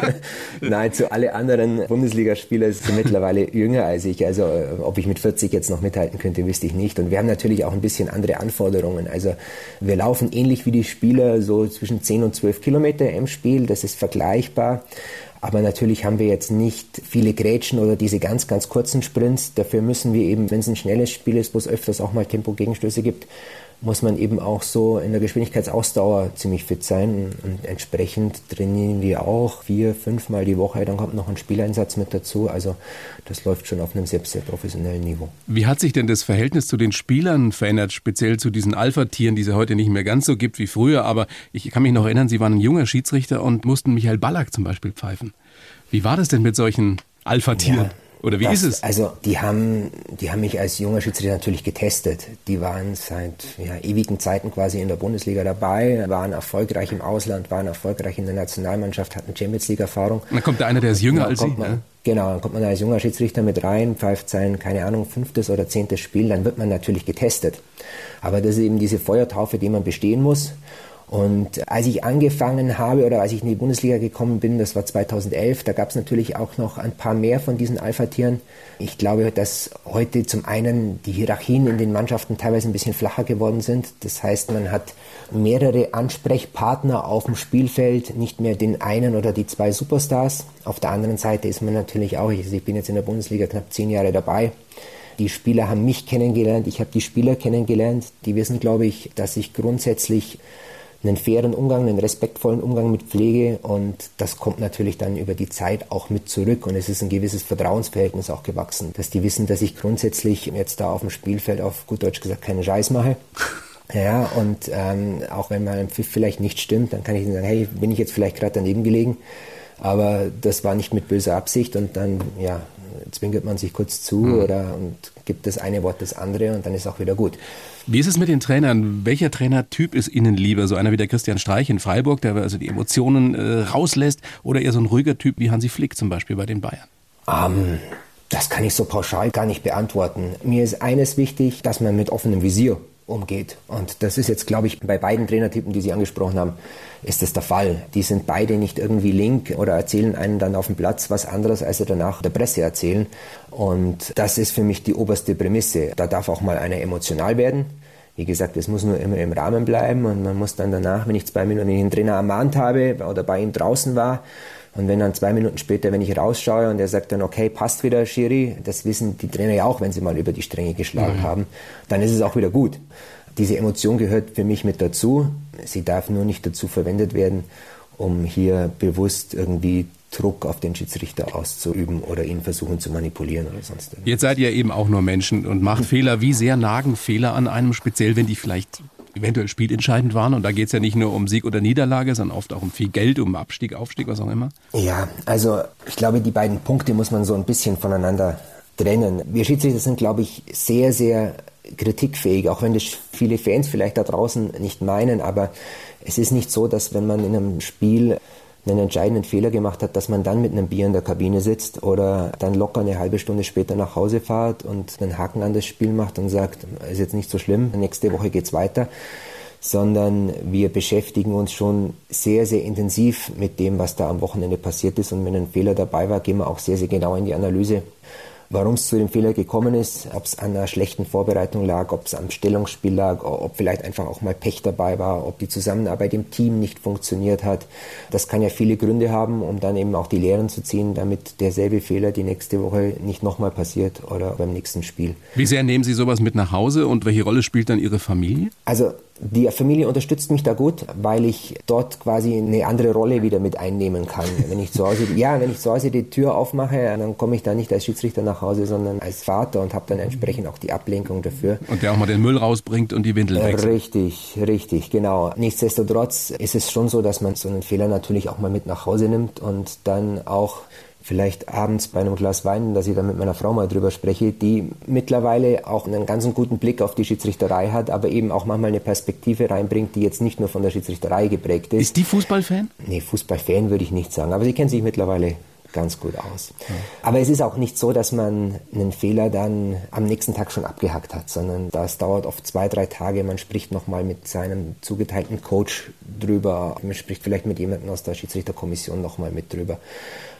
nahezu alle anderen Bundesligaspieler sind mittlerweile jünger als ich. Also äh, ob ich mit 40 jetzt noch mithalten könnte, wüsste ich nicht. Und wir haben natürlich auch ein bisschen andere Anforderungen. Also wir laufen ähnlich wie die Spieler so zwischen 10 und 12 Kilometer im Spiel. Das ist vergleichbar. Aber natürlich haben wir jetzt nicht viele Grätschen oder diese ganz, ganz kurzen Sprints. Dafür müssen wir eben, wenn es ein schnelles Spiel ist, wo es öfters auch mal Tempo-Gegenstöße gibt, muss man eben auch so in der Geschwindigkeitsausdauer ziemlich fit sein. Und entsprechend trainieren wir auch vier, fünfmal die Woche. Dann kommt noch ein Spieleinsatz mit dazu. Also das läuft schon auf einem sehr, sehr professionellen Niveau. Wie hat sich denn das Verhältnis zu den Spielern verändert, speziell zu diesen Alpha-Tieren, die es heute nicht mehr ganz so gibt wie früher? Aber ich kann mich noch erinnern, Sie waren ein junger Schiedsrichter und mussten Michael Ballack zum Beispiel pfeifen. Wie war das denn mit solchen Alpha-Tieren? Ja. Oder wie das, ist es? Also die haben, die haben mich als junger Schiedsrichter natürlich getestet. Die waren seit ja, ewigen Zeiten quasi in der Bundesliga dabei, waren erfolgreich im Ausland, waren erfolgreich in der Nationalmannschaft, hatten Champions League Erfahrung. dann kommt da einer, der ist jünger als Sie. Man, ne? Genau, dann kommt man als junger Schiedsrichter mit rein, pfeift sein, keine Ahnung, fünftes oder zehntes Spiel, dann wird man natürlich getestet. Aber das ist eben diese Feuertaufe, die man bestehen muss. Und als ich angefangen habe oder als ich in die Bundesliga gekommen bin, das war 2011, da gab es natürlich auch noch ein paar mehr von diesen Alpha-Tieren. Ich glaube, dass heute zum einen die Hierarchien in den Mannschaften teilweise ein bisschen flacher geworden sind. Das heißt, man hat mehrere Ansprechpartner auf dem Spielfeld, nicht mehr den einen oder die zwei Superstars. Auf der anderen Seite ist man natürlich auch, ich bin jetzt in der Bundesliga knapp zehn Jahre dabei. Die Spieler haben mich kennengelernt, ich habe die Spieler kennengelernt. Die wissen, glaube ich, dass ich grundsätzlich einen fairen Umgang, einen respektvollen Umgang mit Pflege und das kommt natürlich dann über die Zeit auch mit zurück und es ist ein gewisses Vertrauensverhältnis auch gewachsen, dass die wissen, dass ich grundsätzlich jetzt da auf dem Spielfeld auf gut Deutsch gesagt keinen Scheiß mache. Ja, und ähm, auch wenn mal ein Pfiff vielleicht nicht stimmt, dann kann ich ihnen sagen, hey, bin ich jetzt vielleicht gerade daneben gelegen, aber das war nicht mit böser Absicht und dann, ja, zwinkert man sich kurz zu mhm. oder und gibt das eine Wort das andere und dann ist auch wieder gut. Wie ist es mit den Trainern? Welcher Trainertyp ist Ihnen lieber? So einer wie der Christian Streich in Freiburg, der also die Emotionen äh, rauslässt, oder eher so ein ruhiger Typ wie Hansi Flick zum Beispiel bei den Bayern? Um, ähm, das kann ich so pauschal gar nicht beantworten. Mir ist eines wichtig, dass man mit offenem Visier umgeht. Und das ist jetzt, glaube ich, bei beiden Trainertypen, die Sie angesprochen haben, ist das der Fall. Die sind beide nicht irgendwie link oder erzählen einen dann auf dem Platz was anderes, als sie danach der Presse erzählen. Und das ist für mich die oberste Prämisse. Da darf auch mal einer emotional werden. Wie gesagt, es muss nur immer im Rahmen bleiben und man muss dann danach, wenn ich zwei Minuten den Trainer ermahnt habe oder bei ihm draußen war, und wenn dann zwei Minuten später, wenn ich rausschaue und er sagt dann, okay, passt wieder, Schiri, das wissen die Trainer ja auch, wenn sie mal über die Stränge geschlagen mhm. haben, dann ist es auch wieder gut. Diese Emotion gehört für mich mit dazu. Sie darf nur nicht dazu verwendet werden, um hier bewusst irgendwie Druck auf den Schiedsrichter auszuüben oder ihn versuchen zu manipulieren oder sonst irgendwas. Jetzt seid ihr eben auch nur Menschen und macht Fehler. Wie sehr nagen Fehler an einem, speziell wenn die vielleicht eventuell spielentscheidend waren? Und da geht es ja nicht nur um Sieg oder Niederlage, sondern oft auch um viel Geld, um Abstieg, Aufstieg, was auch immer. Ja, also ich glaube, die beiden Punkte muss man so ein bisschen voneinander trennen. Wir Schiedsrichter sind, glaube ich, sehr, sehr kritikfähig, auch wenn das viele Fans vielleicht da draußen nicht meinen, aber es ist nicht so, dass wenn man in einem Spiel einen entscheidenden Fehler gemacht hat, dass man dann mit einem Bier in der Kabine sitzt oder dann locker eine halbe Stunde später nach Hause fahrt und einen Haken an das Spiel macht und sagt, ist jetzt nicht so schlimm, nächste Woche geht's weiter, sondern wir beschäftigen uns schon sehr, sehr intensiv mit dem, was da am Wochenende passiert ist. Und wenn ein Fehler dabei war, gehen wir auch sehr, sehr genau in die Analyse warum es zu dem Fehler gekommen ist, ob es an einer schlechten Vorbereitung lag, ob es am Stellungsspiel lag, ob vielleicht einfach auch mal Pech dabei war, ob die Zusammenarbeit im Team nicht funktioniert hat. Das kann ja viele Gründe haben, um dann eben auch die Lehren zu ziehen, damit derselbe Fehler die nächste Woche nicht nochmal passiert oder beim nächsten Spiel. Wie sehr nehmen Sie sowas mit nach Hause und welche Rolle spielt dann Ihre Familie? Also die Familie unterstützt mich da gut, weil ich dort quasi eine andere Rolle wieder mit einnehmen kann. Wenn ich zu Hause, ja, wenn ich zu Hause die Tür aufmache, dann komme ich da nicht als Schiedsrichter nach Hause, sondern als Vater und habe dann entsprechend auch die Ablenkung dafür. Und der auch mal den Müll rausbringt und die Windel wechselt. Richtig, richtig, genau. Nichtsdestotrotz ist es schon so, dass man so einen Fehler natürlich auch mal mit nach Hause nimmt und dann auch vielleicht abends bei einem Glas Wein, dass ich dann mit meiner Frau mal drüber spreche, die mittlerweile auch einen ganz guten Blick auf die Schiedsrichterei hat, aber eben auch manchmal eine Perspektive reinbringt, die jetzt nicht nur von der Schiedsrichterei geprägt ist. Ist die Fußballfan? Nee, Fußballfan würde ich nicht sagen, aber sie kennt sich mittlerweile ganz gut aus. Ja. Aber es ist auch nicht so, dass man einen Fehler dann am nächsten Tag schon abgehackt hat, sondern das dauert oft zwei, drei Tage. Man spricht nochmal mit seinem zugeteilten Coach drüber. Man spricht vielleicht mit jemandem aus der Schiedsrichterkommission nochmal mit drüber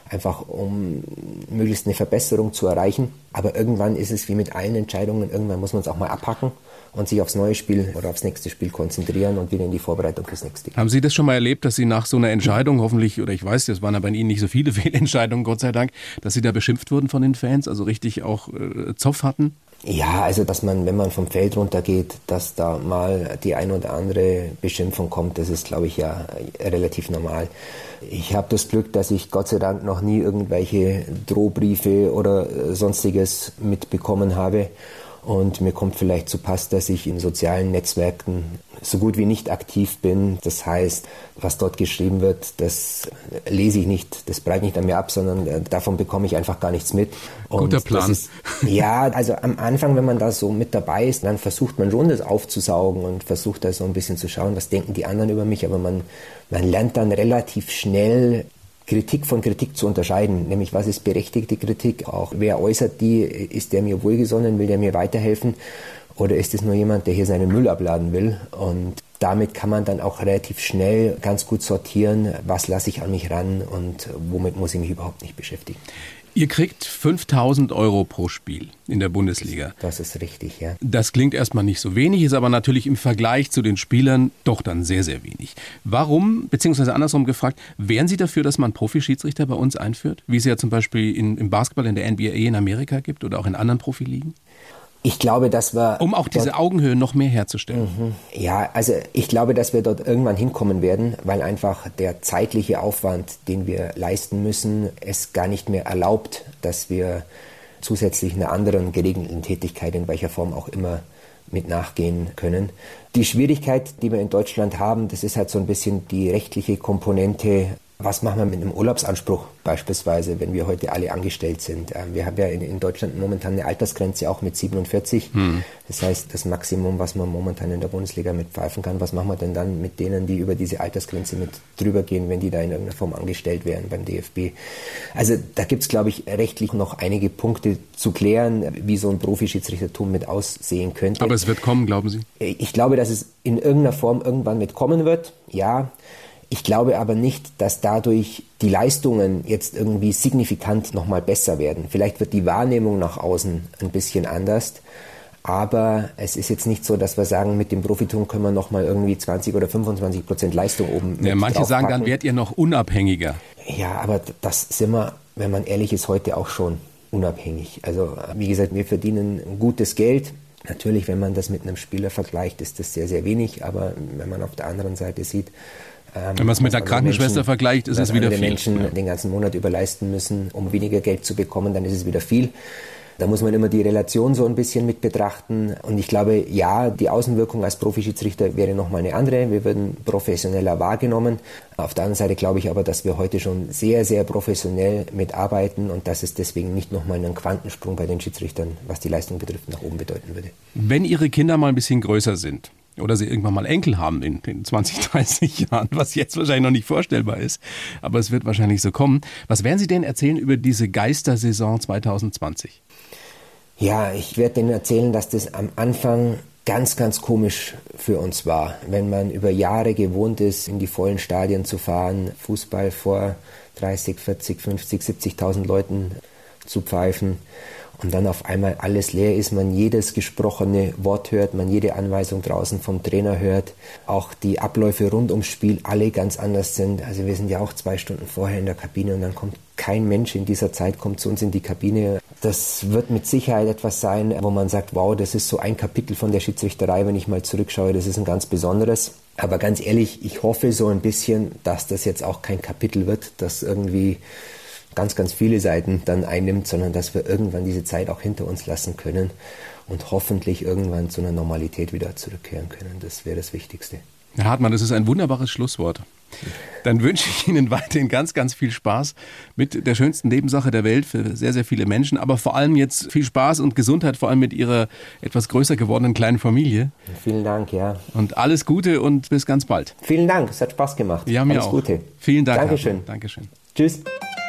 einfach um möglichst eine Verbesserung zu erreichen. Aber irgendwann ist es wie mit allen Entscheidungen, irgendwann muss man es auch mal abhacken und sich aufs neue Spiel oder aufs nächste Spiel konzentrieren und wieder in die Vorbereitung fürs nächste. Haben Sie das schon mal erlebt, dass Sie nach so einer Entscheidung hoffentlich, oder ich weiß, das waren aber bei Ihnen nicht so viele Fehlentscheidungen, Gott sei Dank, dass Sie da beschimpft wurden von den Fans, also richtig auch äh, Zoff hatten? Ja, also dass man, wenn man vom Feld runtergeht, dass da mal die ein oder andere Beschimpfung kommt, das ist, glaube ich, ja relativ normal. Ich habe das Glück, dass ich Gott sei Dank noch nie irgendwelche Drohbriefe oder sonstiges mitbekommen habe. Und mir kommt vielleicht zu Pass, dass ich in sozialen Netzwerken so gut wie nicht aktiv bin. Das heißt, was dort geschrieben wird, das lese ich nicht, das breite nicht an mir ab, sondern äh, davon bekomme ich einfach gar nichts mit. Und Guter Plan. Ist, ja, also am Anfang, wenn man da so mit dabei ist, dann versucht man schon das aufzusaugen und versucht da so ein bisschen zu schauen, was denken die anderen über mich, aber man, man lernt dann relativ schnell Kritik von Kritik zu unterscheiden, nämlich was ist berechtigte Kritik, auch wer äußert die, ist der mir wohlgesonnen, will der mir weiterhelfen? Oder ist es nur jemand, der hier seinen Müll abladen will? Und damit kann man dann auch relativ schnell ganz gut sortieren, was lasse ich an mich ran und womit muss ich mich überhaupt nicht beschäftigen. Ihr kriegt 5000 Euro pro Spiel in der Bundesliga. Das ist richtig, ja. Das klingt erstmal nicht so wenig, ist aber natürlich im Vergleich zu den Spielern doch dann sehr, sehr wenig. Warum, beziehungsweise andersrum gefragt, wären Sie dafür, dass man Profischiedsrichter bei uns einführt? Wie es ja zum Beispiel in, im Basketball in der NBA in Amerika gibt oder auch in anderen Profiligen? Ich glaube, dass wir. Um auch diese Augenhöhe noch mehr herzustellen. Mhm. Ja, also ich glaube, dass wir dort irgendwann hinkommen werden, weil einfach der zeitliche Aufwand, den wir leisten müssen, es gar nicht mehr erlaubt, dass wir zusätzlich einer anderen geregelten Tätigkeit in welcher Form auch immer mit nachgehen können. Die Schwierigkeit, die wir in Deutschland haben, das ist halt so ein bisschen die rechtliche Komponente was machen wir mit einem Urlaubsanspruch beispielsweise, wenn wir heute alle angestellt sind? Ähm, wir haben ja in, Deutschland momentan eine Altersgrenze auch mit 47. Hm. Das heißt, das Maximum, was man momentan in der Bundesliga mit pfeifen kann, was machen wir denn dann mit denen, die über diese Altersgrenze mit drüber gehen, wenn die da in irgendeiner Form angestellt wären beim DFB? Also da gibt es, glaube ich, rechtlich noch einige Punkte zu klären, wie so ein Profischiedsrichtertum mit aussehen könnte. Aber es wird kommen, glauben Sie? Ich glaube, dass es in irgendeiner Form irgendwann mitkommen wird, ja. Ich glaube aber nicht, dass dadurch die Leistungen jetzt irgendwie signifikant nochmal besser werden. Vielleicht wird die Wahrnehmung nach außen ein bisschen anders. Aber es ist jetzt nicht so, dass wir sagen, mit dem Profitum können wir nochmal irgendwie 20 oder 25 Prozent Leistung oben. Ja, manche sagen, dann werdet ihr noch unabhängiger. Ja, aber das sind wir, wenn man ehrlich ist, heute auch schon unabhängig. Also, wie gesagt, wir verdienen gutes Geld. Natürlich, wenn man das mit einem Spieler vergleicht, ist das sehr, sehr wenig. Aber wenn man auf der anderen Seite sieht, Wenn man es mit der Krankenschwester Menschen, vergleicht, ist es wieder viel. Wenn Menschen ja. den ganzen Monat überleisten müssen, um weniger Geld zu bekommen, dann ist es wieder viel. Da muss man immer die Relation so ein bisschen mit betrachten. Und ich glaube, ja, die Außenwirkung als Profischiedsrichter wäre nochmal eine andere. Wir würden professioneller wahrgenommen. Auf der anderen Seite glaube ich aber, dass wir heute schon sehr, sehr professionell mitarbeiten und dass es deswegen nicht nochmal einen Quantensprung bei den Schiedsrichtern, was die Leistung betrifft, nach oben bedeuten würde. Wenn Ihre Kinder mal ein bisschen größer sind, oder sie irgendwann mal Enkel haben in, in 20, 30 Jahren, was jetzt wahrscheinlich noch nicht vorstellbar ist, aber es wird wahrscheinlich so kommen. Was werden Sie denn erzählen über diese Geistersaison 2020? Ja, ich werde Ihnen erzählen, dass das am Anfang ganz, ganz komisch für uns war, wenn man über Jahre gewohnt ist, in die vollen Stadien zu fahren, Fußball vor 30, 40, 50, 70.000 Leuten zu pfeifen und dann auf einmal alles leer ist, man jedes gesprochene Wort hört, man jede Anweisung draußen vom Trainer hört, auch die Abläufe rund ums Spiel alle ganz anders sind. Also wir sind ja auch zwei Stunden vorher in der Kabine und dann kommt kein Mensch in dieser Zeit kommt zu uns in die Kabine. Das wird mit Sicherheit etwas sein, wo man sagt, wow, das ist so ein Kapitel von der Schiedsrichterei, wenn ich mal zurückschaue, das ist ein ganz besonderes. Aber ganz ehrlich, ich hoffe so ein bisschen, dass das jetzt auch kein Kapitel wird, das irgendwie ganz, ganz viele Seiten dann einnimmt, sondern dass wir irgendwann diese Zeit auch hinter uns lassen können und hoffentlich irgendwann zu einer Normalität wieder zurückkehren können. Das wäre das Wichtigste. Herr Hartmann, das ist ein wunderbares Schlusswort. Dann wünsche ich Ihnen weiterhin ganz, ganz viel Spaß mit der schönsten Nebensache der Welt für sehr, sehr viele Menschen, aber vor allem jetzt viel Spaß und Gesundheit, vor allem mit Ihrer etwas größer gewordenen kleinen Familie. Vielen Dank, ja. Und alles Gute und bis ganz bald. Vielen Dank, es hat Spaß gemacht. Ja, mir alles auch. Gute. Vielen Dank. Dankeschön. Dankeschön. Tschüss.